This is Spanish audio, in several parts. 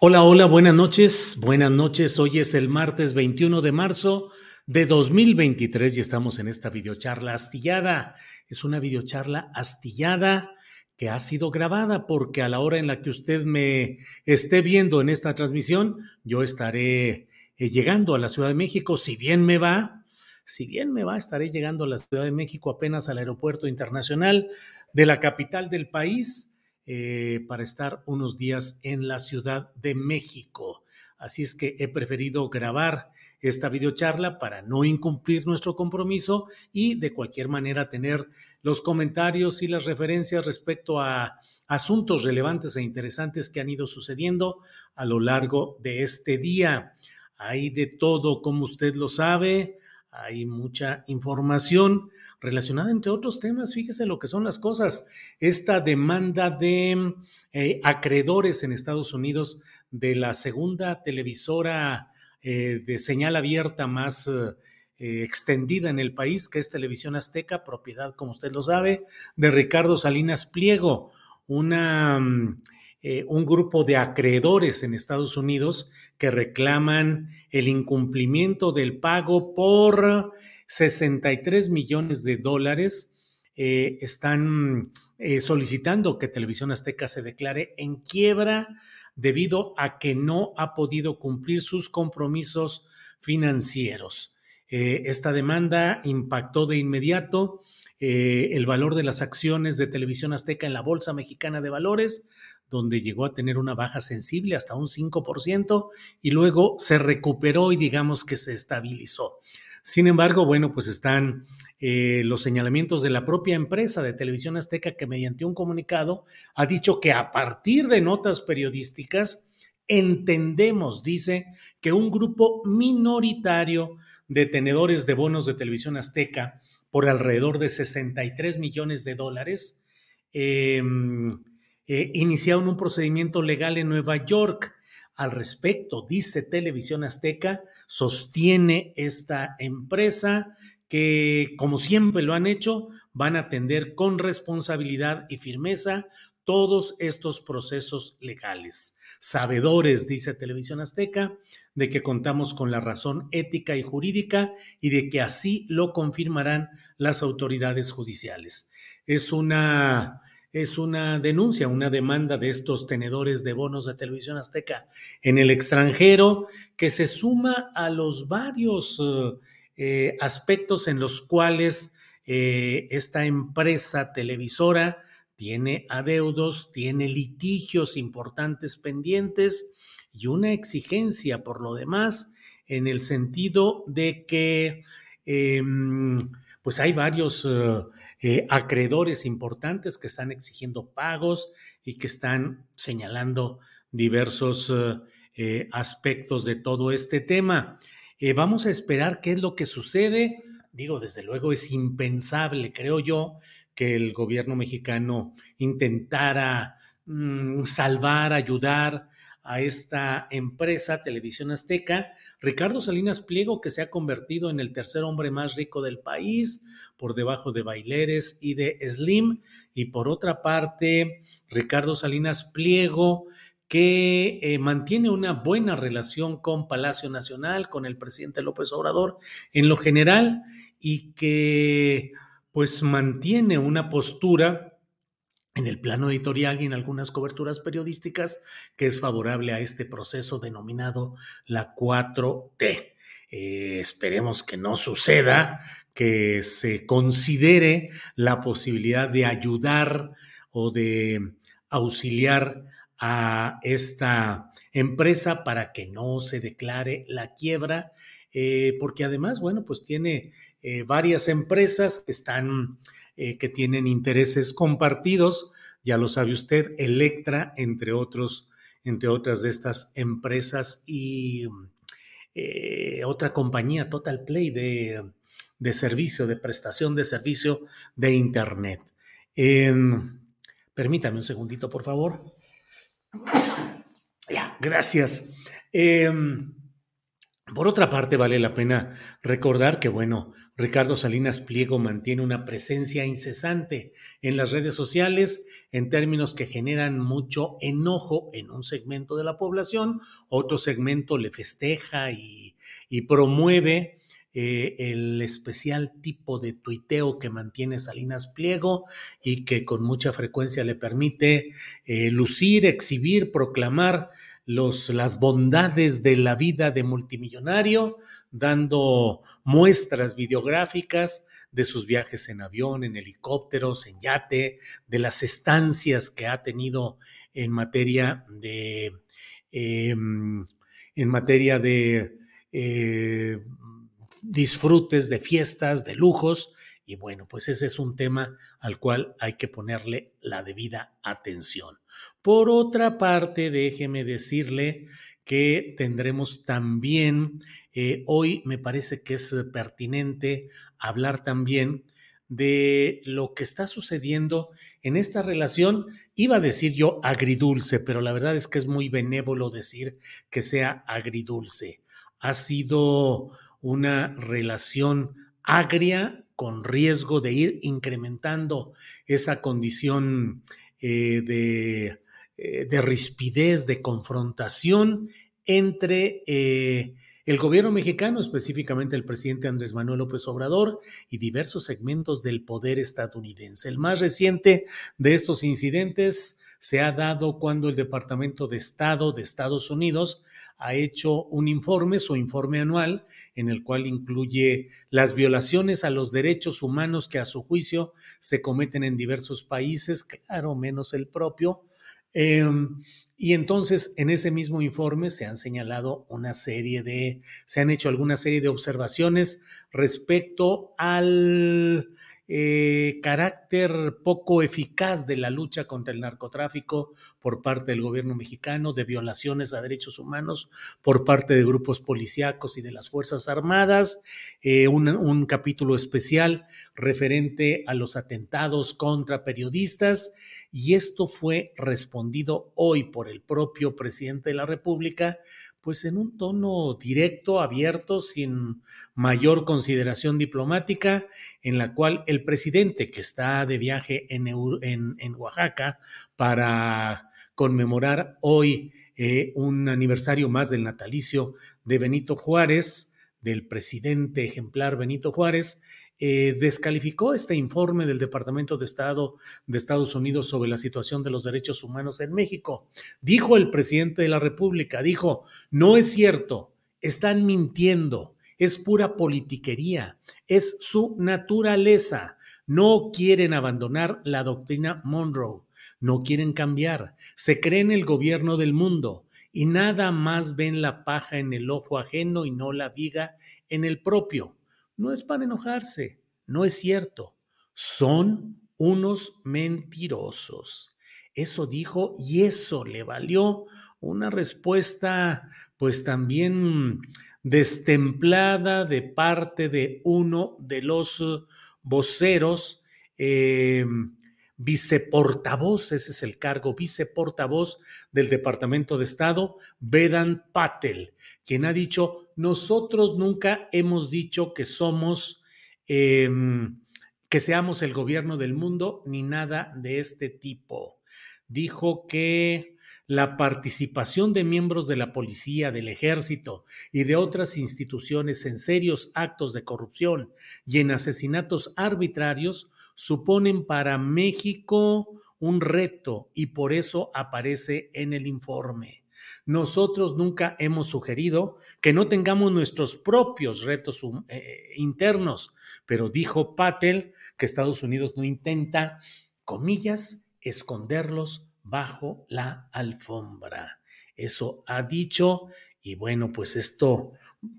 Hola, hola, buenas noches. Buenas noches. Hoy es el martes 21 de marzo de 2023 y estamos en esta videocharla astillada. Es una videocharla astillada que ha sido grabada porque a la hora en la que usted me esté viendo en esta transmisión, yo estaré eh, llegando a la Ciudad de México. Si bien me va, si bien me va, estaré llegando a la Ciudad de México apenas al aeropuerto internacional de la capital del país eh, para estar unos días en la Ciudad de México. Así es que he preferido grabar esta videocharla para no incumplir nuestro compromiso y de cualquier manera tener los comentarios y las referencias respecto a asuntos relevantes e interesantes que han ido sucediendo a lo largo de este día. Hay de todo, como usted lo sabe, hay mucha información relacionada entre otros temas. Fíjese lo que son las cosas. Esta demanda de eh, acreedores en Estados Unidos de la segunda televisora eh, de señal abierta más eh, extendida en el país, que es Televisión Azteca, propiedad, como usted lo sabe, de Ricardo Salinas Pliego, una, mm, un grupo de acreedores en Estados Unidos que reclaman el incumplimiento del pago por 63 millones de dólares. Eh, están eh, solicitando que Televisión Azteca se declare en quiebra debido a que no ha podido cumplir sus compromisos financieros. Eh, esta demanda impactó de inmediato el valor de las acciones de Televisión Azteca en la Bolsa Mexicana de Valores, donde llegó a tener una baja sensible hasta un 5% y luego se recuperó y digamos que se estabilizó. Sin embargo, bueno, pues están eh, los señalamientos de la propia empresa de Televisión Azteca que mediante un comunicado ha dicho que a partir de notas periodísticas entendemos, dice, que un grupo minoritario de tenedores de bonos de Televisión Azteca por alrededor de 63 millones de dólares em, eh, iniciaron un procedimiento legal en Nueva York al respecto, dice Televisión Azteca, sostiene esta empresa que, como siempre lo han hecho, van a atender con responsabilidad y firmeza todos estos procesos legales. Sabedores, dice Televisión Azteca, de que contamos con la razón ética y jurídica y de que así lo confirmarán las autoridades judiciales. Es una es una denuncia, una demanda de estos tenedores de bonos de televisión azteca en el extranjero que se suma a los varios eh, eh, aspectos en los cuales eh, esta empresa televisora tiene adeudos, tiene litigios importantes pendientes y una exigencia por lo demás en el sentido de que em, pues hay varios eh, acreedores importantes que están exigiendo pagos y que están señalando diversos eh, eh, aspectos de todo este tema. vamos a esperar qué es lo que sucede. Digo, desde luego es impensable, creo yo, que el gobierno mexicano intentara mm, salvar, ayudar a esta empresa, Televisión Azteca, Ricardo Salinas Pliego, que se ha convertido en el tercer hombre más rico del país, por debajo de Baileres y de Slim, y por otra parte, Ricardo Salinas Pliego, que eh, mantiene una buena relación con Palacio Nacional, con el presidente López Obrador en lo general, y que pues mantiene una postura en el plano editorial y en algunas coberturas periodísticas que es favorable a este proceso denominado la 4T. Eh, esperemos que no suceda, que se considere la posibilidad de ayudar o de auxiliar a esta empresa para que no se declare la quiebra, eh, porque además, bueno, pues tiene eh, varias empresas que están, eh, que tienen intereses compartidos, ya lo sabe usted, Electra, entre otros, entre otras de estas empresas y otra compañía, Total Play, de, de, servicio, de prestación de servicio de Internet. Em, permítame un segundito, por favor. Ya, gracias. Em, por otra parte, vale la pena recordar que, bueno, Ricardo Salinas Pliego mantiene una presencia incesante en las redes sociales en términos que generan mucho enojo en un segmento de la población, otro segmento le festeja y, promueve eh, el especial tipo de tuiteo que mantiene Salinas Pliego y que con mucha frecuencia le permite eh, lucir, exhibir, proclamar los, las bondades de la vida de multimillonario, dando muestras videográficas de sus viajes en avión, en helicópteros, en yate, de las estancias que ha tenido en materia de, em, en materia de eh, disfrutes de fiestas, de lujos, y bueno, pues ese es un tema al cual hay que ponerle la debida atención. Por otra parte, déjeme decirle que tendremos también, eh, hoy me parece que es pertinente hablar también de lo que está sucediendo en esta relación. Iba a decir yo agridulce, pero la verdad es que es muy benévolo decir que sea agridulce. Ha sido una relación agria con riesgo de ir incrementando esa condición eh, de, eh, de, rispidez, de confrontación entre eh, el gobierno mexicano, específicamente el presidente Andrés Manuel López Obrador y diversos segmentos del poder estadounidense. El más reciente de estos incidentes se ha dado cuando el Departamento de Estado de Estados Unidos ha hecho un informe, su informe anual, en el cual incluye las violaciones a los derechos humanos que a su juicio se cometen en diversos países, claro, menos el propio. Em, y entonces en ese mismo informe se han señalado una serie de, se han hecho alguna serie de observaciones respecto al eh, carácter poco eficaz de la lucha contra el narcotráfico por parte del gobierno mexicano, de violaciones a derechos humanos por parte de grupos policíacos y de las Fuerzas Armadas, eh, un, un capítulo especial referente a los atentados contra periodistas y esto fue respondido hoy por el propio presidente de la República pues en un tono directo, abierto, sin mayor consideración diplomática, en la cual el presidente que está de viaje en, en, Oaxaca para conmemorar hoy eh, un aniversario más del natalicio de Benito Juárez, del presidente ejemplar Benito Juárez, eh, descalificó este informe del Departamento de Estado de Estados Unidos sobre la situación de los derechos humanos en México. Dijo el presidente de la República, dijo, no es cierto, están mintiendo, es pura politiquería, es su naturaleza. No quieren abandonar la doctrina Monroe, no quieren cambiar, se creen el gobierno del mundo y nada más ven la paja en el ojo ajeno y no la viga en el propio no es para enojarse, no es cierto. Son unos mentirosos. Eso dijo y eso le valió una respuesta pues también destemplada de parte de uno de los voceros eh, viceportavoz, ese es el cargo, viceportavoz del Departamento de Estado, Vedan Patel, quien ha dicho, nosotros nunca hemos dicho que somos, em, que seamos el gobierno del mundo, ni nada de este tipo. Dijo que la participación de miembros de la policía, del ejército y de otras instituciones en serios actos de corrupción y en asesinatos arbitrarios suponen para México un reto y por eso aparece en el informe. Nosotros nunca hemos sugerido que no tengamos nuestros propios retos eh, internos, pero dijo Patel que Estados Unidos no intenta, comillas, esconderlos bajo la alfombra. Eso ha dicho y bueno, pues esto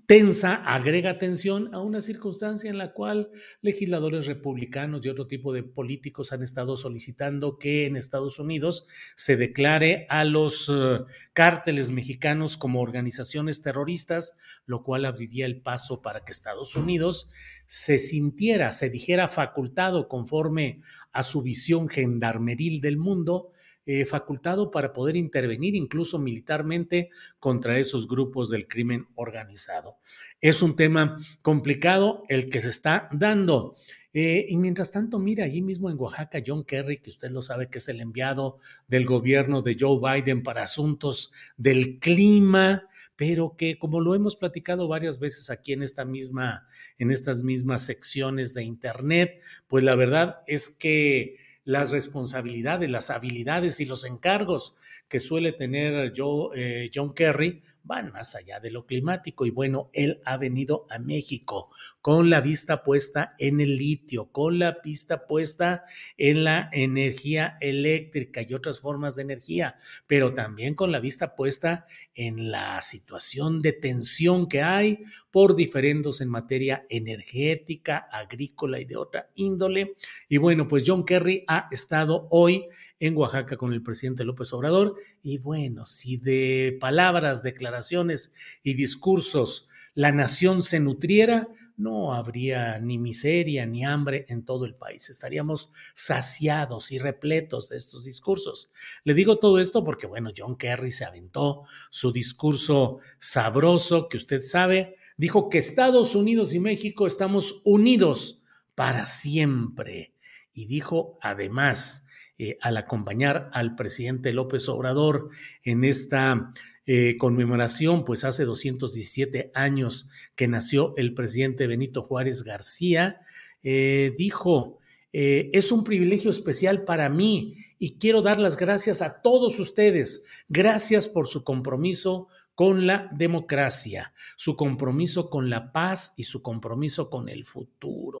tensa, agrega tensión a una circunstancia en la cual legisladores republicanos y otro tipo de políticos han estado solicitando que en Estados Unidos se declare a los uh, cárteles mexicanos como organizaciones terroristas, lo cual abriría el paso para que Estados Unidos se sintiera, se dijera facultado conforme a su visión gendarmeril del mundo eh, facultado para poder intervenir incluso militarmente contra esos grupos del crimen organizado. Es un tema complicado el que se está dando. Eh, y mientras tanto, mira, allí mismo en Oaxaca, John Kerry, que usted lo sabe que es el enviado del gobierno de Joe Biden para asuntos del clima, pero que como lo hemos platicado varias veces aquí en esta misma, en estas mismas secciones de internet, pues la verdad es que las responsabilidades, las habilidades y los encargos que suele tener yo, eh, John Kerry van más allá de lo climático. Y bueno, él ha venido a México con la vista puesta en el litio, con la vista puesta en la energía eléctrica y otras formas de energía, pero también con la vista puesta en la situación de tensión que hay por diferendos en materia energética, agrícola y de otra índole. Y bueno, pues John Kerry ha estado hoy en Oaxaca con el presidente López Obrador. Y bueno, si de palabras, declaraciones y discursos la nación se nutriera, no habría ni miseria ni hambre en todo el país. Estaríamos saciados y repletos de estos discursos. Le digo todo esto porque, bueno, John Kerry se aventó su discurso sabroso que usted sabe. Dijo que Estados Unidos y México estamos unidos para siempre. Y dijo además eh, al acompañar al presidente López Obrador en esta eh, conmemoración, pues hace 217 años que nació el presidente Benito Juárez García, eh, dijo, es un privilegio especial para mí y quiero dar las gracias a todos ustedes. Gracias por su compromiso con la democracia, su compromiso con la paz y su compromiso con el futuro.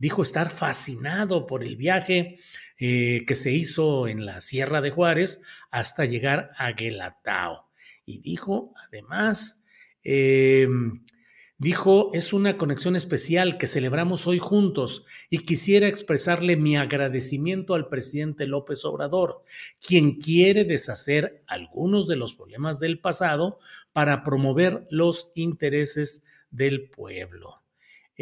Dijo estar fascinado por el viaje eh, que se hizo en la Sierra de Juárez hasta llegar a Guelatao. Y dijo, además, eh, Dijo, es una conexión especial que celebramos hoy juntos y quisiera expresarle mi agradecimiento al presidente López Obrador, quien quiere deshacer algunos de los problemas del pasado para promover los intereses del pueblo.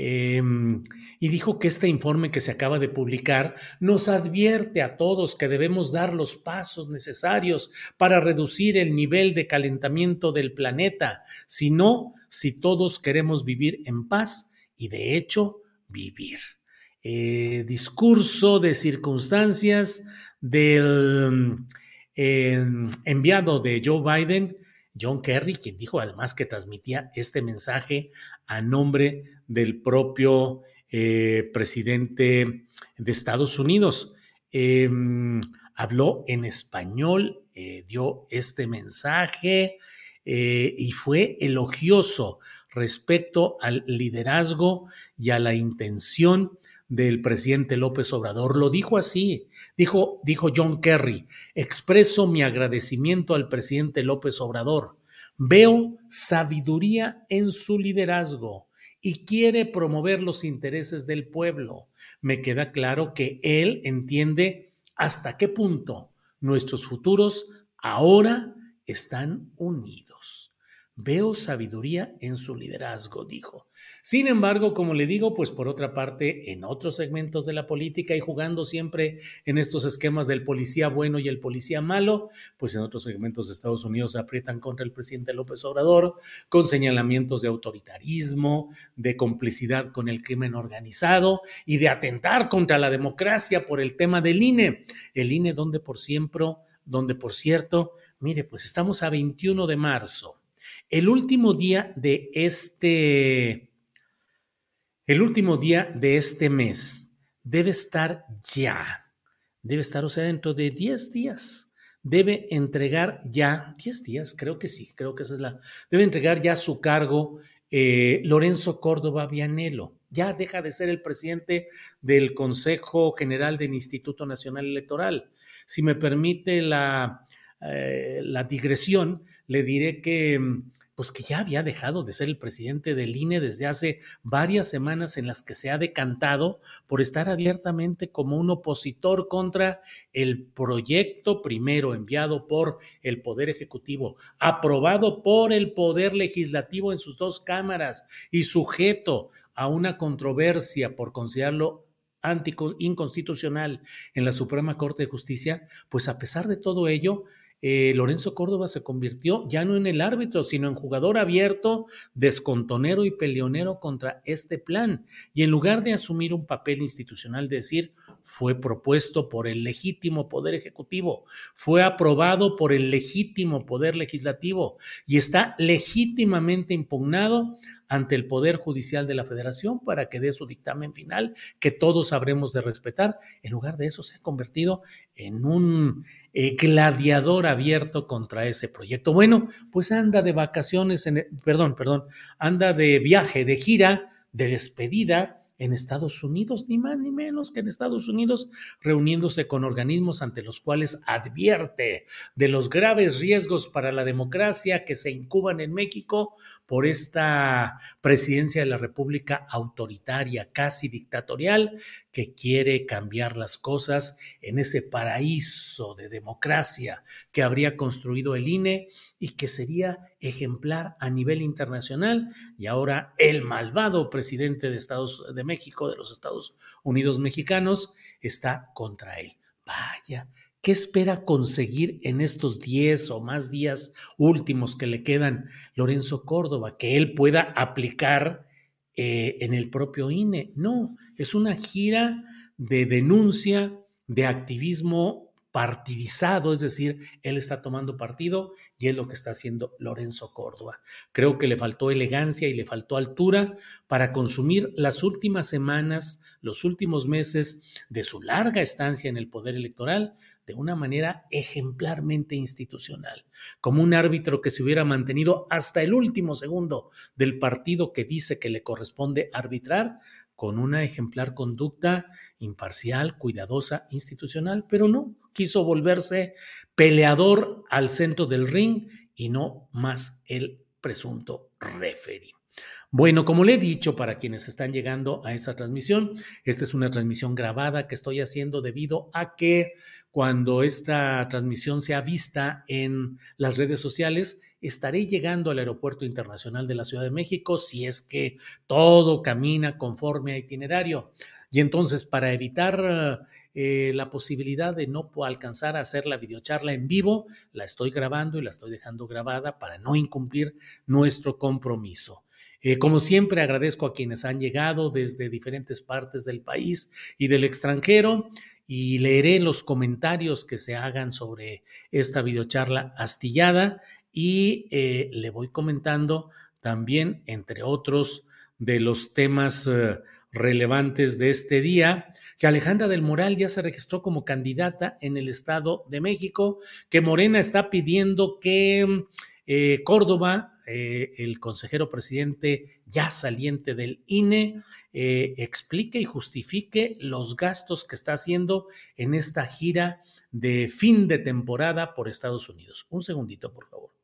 Em, y dijo que este informe que se acaba de publicar nos advierte a todos que debemos dar los pasos necesarios para reducir el nivel de calentamiento del planeta, si no, si todos queremos vivir en paz y de hecho vivir. Eh, discurso de circunstancias del eh, enviado de Joe Biden, John Kerry, quien dijo además que transmitía este mensaje a nombre del propio eh, presidente de Estados Unidos. Em, habló en español, dio este mensaje y fue elogioso respecto al liderazgo y a la intención del presidente López Obrador. Lo dijo así, dijo, dijo John Kerry, expreso mi agradecimiento al presidente López Obrador. Veo sabiduría en su liderazgo y quiere promover los intereses del pueblo. Me queda claro que él entiende hasta qué punto nuestros futuros ahora están unidos. Veo sabiduría en su liderazgo, dijo. Sin embargo, como le digo, pues por otra parte, en otros segmentos de la política y jugando siempre en estos esquemas del policía bueno y el policía malo, pues en otros segmentos de Estados Unidos se aprietan contra el presidente López Obrador con señalamientos de autoritarismo, de complicidad con el crimen organizado y de atentar contra la democracia por el tema del INE. El INE donde por siempre, donde por cierto, mire, pues estamos a 21 de marzo el último día de este, el último día de este mes debe estar ya, debe estar, o sea, dentro de 10 días, debe entregar ya, 10 días, creo que sí, creo que esa es la, debe entregar ya su cargo eh, Lorenzo Córdoba Vianelo. Ya deja de ser el presidente del Consejo General del Instituto Nacional Electoral. Si me permite la, eh, la digresión, le diré que mm, pues que ya había dejado de ser el presidente del INE desde hace varias semanas en las que se ha decantado por estar abiertamente como un opositor contra el proyecto primero enviado por el Poder Ejecutivo, aprobado por el Poder Legislativo en sus dos cámaras y sujeto a una controversia por considerarlo inconstitucional en la Suprema Corte de Justicia, pues a pesar de todo ello, eh, Lorenzo Córdoba se convirtió ya no en el árbitro, sino en jugador abierto, descontonero y peleonero contra este plan. Y en lugar de asumir un papel institucional, decir, fue propuesto por el legítimo poder ejecutivo, fue aprobado por el legítimo poder legislativo y está legítimamente impugnado ante el Poder Judicial de la Federación para que dé su dictamen final, que todos habremos de respetar. En lugar de eso, se ha convertido en un eh, gladiador abierto contra ese proyecto. Bueno, pues anda de vacaciones, en, perdón, perdón, anda de viaje, de gira, de despedida en Estados Unidos, ni más ni menos que en Estados Unidos, reuniéndose con organismos ante los cuales advierte de los graves riesgos para la democracia que se incuban en México por esta presidencia de la República autoritaria, casi dictatorial, que quiere cambiar las cosas en ese paraíso de democracia que habría construido el INE y que sería ejemplar a nivel internacional. Y ahora el malvado presidente de Estados de México, de los Estados Unidos mexicanos, está contra él. Vaya, ¿Qué espera conseguir en estos 10 o más días últimos que le quedan Lorenzo Córdoba? Que él pueda aplicar eh, en el propio INE. No, es una gira de denuncia, de activismo partidizado, es decir, él está tomando partido y es lo que está haciendo Lorenzo Córdoba. Creo que le faltó elegancia y le faltó altura para consumir las últimas semanas, los últimos meses de su larga estancia en el poder electoral de una manera ejemplarmente institucional, como un árbitro que se hubiera mantenido hasta el último segundo del partido que dice que le corresponde arbitrar, con una ejemplar conducta imparcial, cuidadosa, institucional, pero no, quiso volverse peleador al centro del ring y no más el presunto referee. Bueno, como le he dicho para quienes están llegando a esa transmisión, esta es una transmisión grabada que estoy haciendo debido a que cuando esta transmisión sea vista en las redes sociales, estaré llegando al Aeropuerto Internacional de la Ciudad de México si es que todo camina conforme a itinerario. Y entonces, para evitar eh, la posibilidad de no alcanzar a hacer la videocharla en vivo, la estoy grabando y la estoy dejando grabada para no incumplir nuestro compromiso. Eh, como siempre, agradezco a quienes han llegado desde diferentes partes del país y del extranjero y leeré los comentarios que se hagan sobre esta videocharla astillada y eh, le voy comentando también, entre otros, de los temas relevantes de este día, que Alejandra del Moral ya se registró como candidata en el Estado de México, que Morena está pidiendo que eh, Córdoba, eh, el consejero presidente ya saliente del INE, explique y justifique los gastos que está haciendo en esta gira de fin de temporada por Estados Unidos. Un segundito, por favor.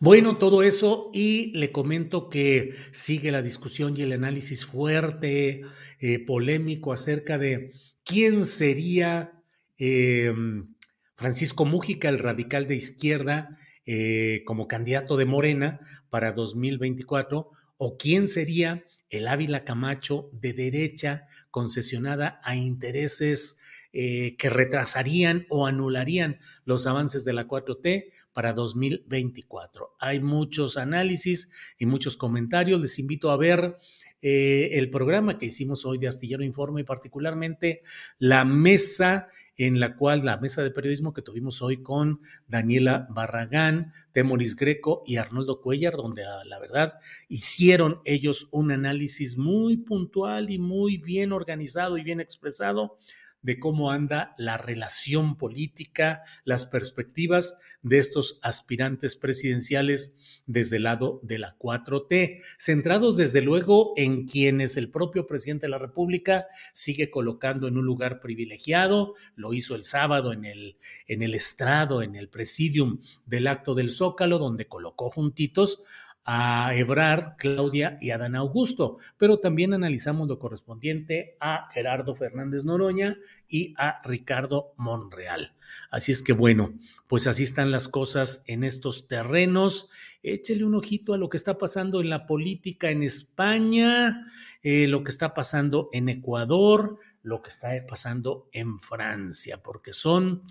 Bueno, todo eso y le comento que sigue la discusión y el análisis fuerte, eh, polémico acerca de quién sería em, Francisco Mújica, el radical de izquierda, eh, como candidato de Morena para 2024, o quién sería el Ávila Camacho de derecha concesionada a intereses eh, que retrasarían o anularían los avances de la 4T para 2024. Hay muchos análisis y muchos comentarios. Les invito a ver eh, el programa que hicimos hoy de Astillero Informe y particularmente la mesa en la cual, la mesa de periodismo que tuvimos hoy con Daniela Barragán, Temoris Greco y Arnoldo Cuellar, donde la, la verdad hicieron ellos un análisis muy puntual y muy bien organizado y bien expresado de cómo anda la relación política, las perspectivas de estos aspirantes presidenciales desde el lado de la 4T, centrados desde luego en quienes el propio presidente de la República sigue colocando en un lugar privilegiado, lo hizo el sábado en el, en el estrado, en el presidium del acto del Zócalo, donde colocó juntitos a Ebrard, Claudia y Adán Augusto, pero también analizamos lo correspondiente a Gerardo Fernández Noroña y a Ricardo Monreal. Así es que bueno, pues así están las cosas en estos terrenos. Échele un ojito a lo que está pasando en la política en España, eh, lo que está pasando en Ecuador, lo que está pasando en Francia, porque son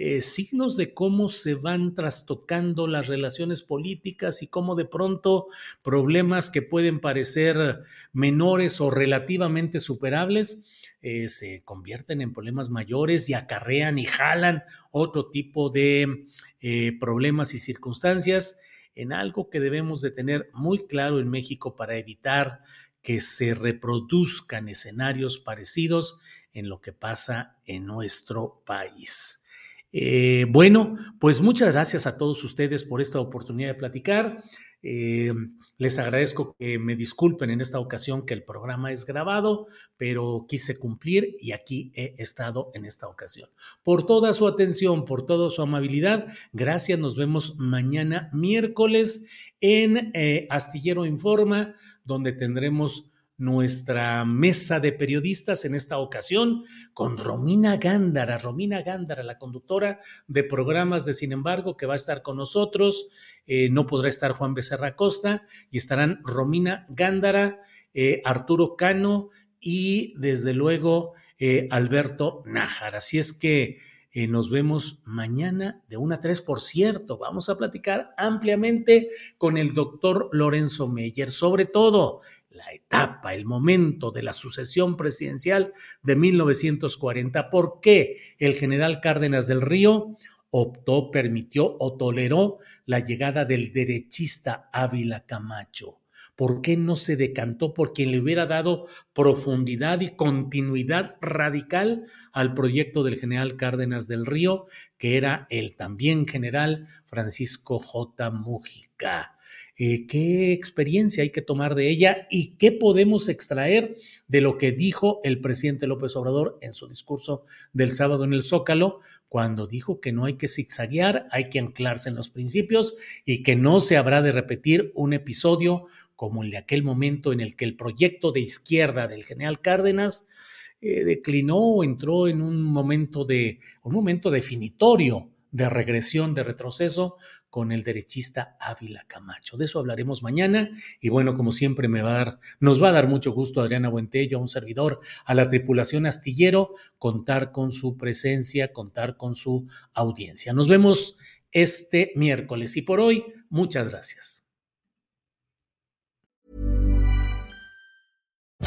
eh, signos de cómo se van trastocando las relaciones políticas y cómo de pronto problemas que pueden parecer menores o relativamente superables eh, se convierten en problemas mayores y acarrean y jalan otro tipo de eh, problemas y circunstancias en algo que debemos de tener muy claro en México para evitar que se reproduzcan escenarios parecidos en lo que pasa en nuestro país. Eh, bueno, pues muchas gracias a todos ustedes por esta oportunidad de platicar. Eh, les agradezco que me disculpen en esta ocasión que el programa es grabado, pero quise cumplir y aquí he estado en esta ocasión. Por toda su atención, por toda su amabilidad, gracias. Nos vemos mañana miércoles en eh, Astillero Informa, donde tendremos nuestra mesa de periodistas en esta ocasión con Romina Gándara, Romina Gándara, la conductora de programas de Sin embargo, que va a estar con nosotros. Eh, no podrá estar Juan Becerra Costa y estarán Romina Gándara, eh, Arturo Cano y desde luego eh, Alberto Nájar. Así es que nos vemos mañana de 1 a 3. Por cierto, vamos a platicar ampliamente con el doctor Lorenzo Meyer, sobre todo la etapa, el momento de la sucesión presidencial de 1940. ¿Por qué el general Cárdenas del Río optó, permitió o toleró la llegada del derechista Ávila Camacho? ¿Por qué no se decantó por quien le hubiera dado profundidad y continuidad radical al proyecto del general Cárdenas del Río, que era el también general Francisco J. Mújica? Eh, qué experiencia hay que tomar de ella y qué podemos extraer de lo que dijo el presidente López Obrador en su discurso del sábado en el Zócalo, cuando dijo que no hay que zigzaguear, hay que anclarse en los principios y que no se habrá de repetir un episodio como el de aquel momento en el que el proyecto de izquierda del general Cárdenas eh, declinó o entró en un momento de un momento definitorio de regresión, de retroceso, con el derechista Ávila Camacho. De eso hablaremos mañana y bueno, como siempre me va a dar, nos va a dar mucho gusto Adriana Buentello, a un servidor, a la tripulación astillero, contar con su presencia, contar con su audiencia. Nos vemos este miércoles. Y por hoy, muchas gracias.